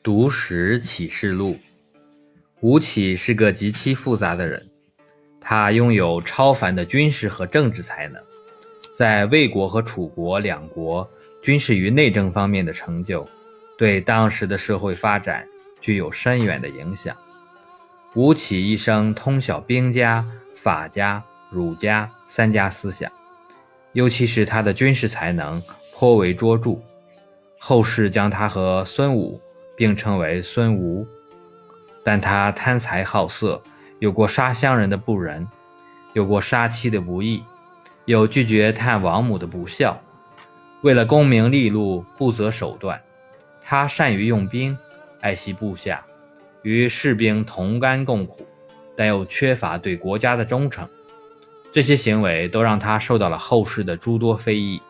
读史启示录，吴起是个极其复杂的人，他拥有超凡的军事和政治才能，在魏国和楚国两国军事与内政方面的成就，对当时的社会发展具有深远的影响。吴起一生通晓兵家、法家、儒家三家思想，尤其是他的军事才能颇为卓著，后世将他和孙武。并称为孙吴，但他贪财好色，有过杀乡人的不仁，有过杀妻的不义，有拒绝探王母的不孝。为了功名利禄，不择手段。他善于用兵，爱惜部下，与士兵同甘共苦，但又缺乏对国家的忠诚。这些行为都让他受到了后世的诸多非议。